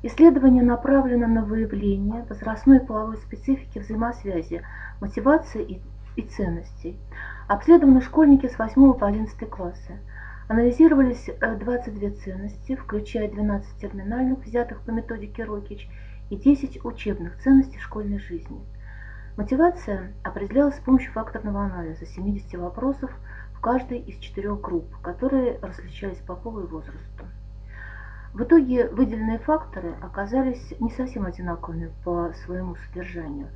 Исследование направлено на выявление возрастной и половой специфики взаимосвязи, мотивации и, и ценностей. Обследованы школьники с 8 по 11 классы. Анализировались 22 э, ценности, включая 12 терминальных, взятых по методике Рокич, и 10 учебных ценностей школьной жизни. Мотивация определялась с помощью факторного анализа 70 вопросов в каждой из четырех групп, которые различались по полу и возрасту. В итоге выделенные факторы оказались не совсем одинаковыми по своему содержанию.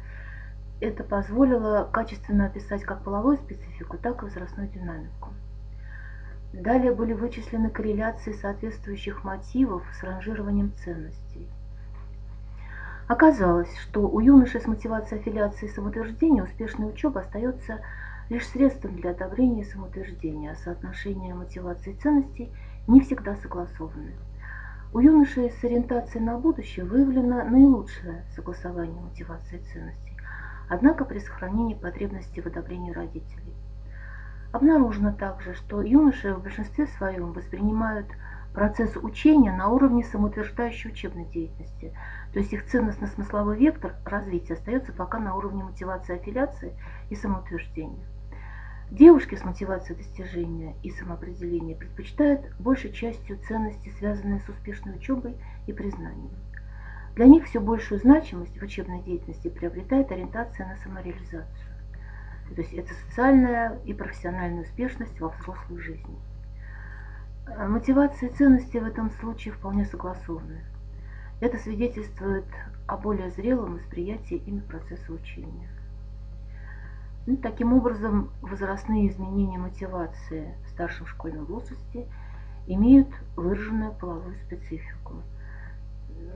Это позволило качественно описать как половую специфику, так и возрастную динамику. Далее были вычислены корреляции соответствующих мотивов с ранжированием ценностей. Оказалось, что у юношей с мотивацией аффилиации и самоутверждения успешная учеба остается лишь средством для одобрения самоутверждения, а соотношение мотивации и ценностей не всегда согласованы. У юношей с ориентацией на будущее выявлено наилучшее согласование мотивации и ценностей, однако при сохранении потребности в одобрении родителей. Обнаружено также, что юноши в большинстве своем воспринимают процесс учения на уровне самоутверждающей учебной деятельности, то есть их ценностно-смысловой вектор развития остается пока на уровне мотивации аффилиации и самоутверждения. Девушки с мотивацией достижения и самоопределения предпочитают большей частью ценности, связанные с успешной учебой и признанием. Для них все большую значимость в учебной деятельности приобретает ориентация на самореализацию. То есть это социальная и профессиональная успешность во взрослой жизни. Э, мотивация и ценности в этом случае вполне согласованы. Это свидетельствует о более зрелом восприятии ими процесса учения. Ну, таким образом, возрастные изменения мотивации в старшем школьном возрасте имеют выраженную половую специфику.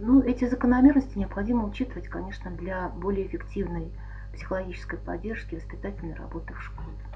Ну, эти закономерности необходимо учитывать, конечно, для более эффективной психологической поддержки воспитательной работы в школе.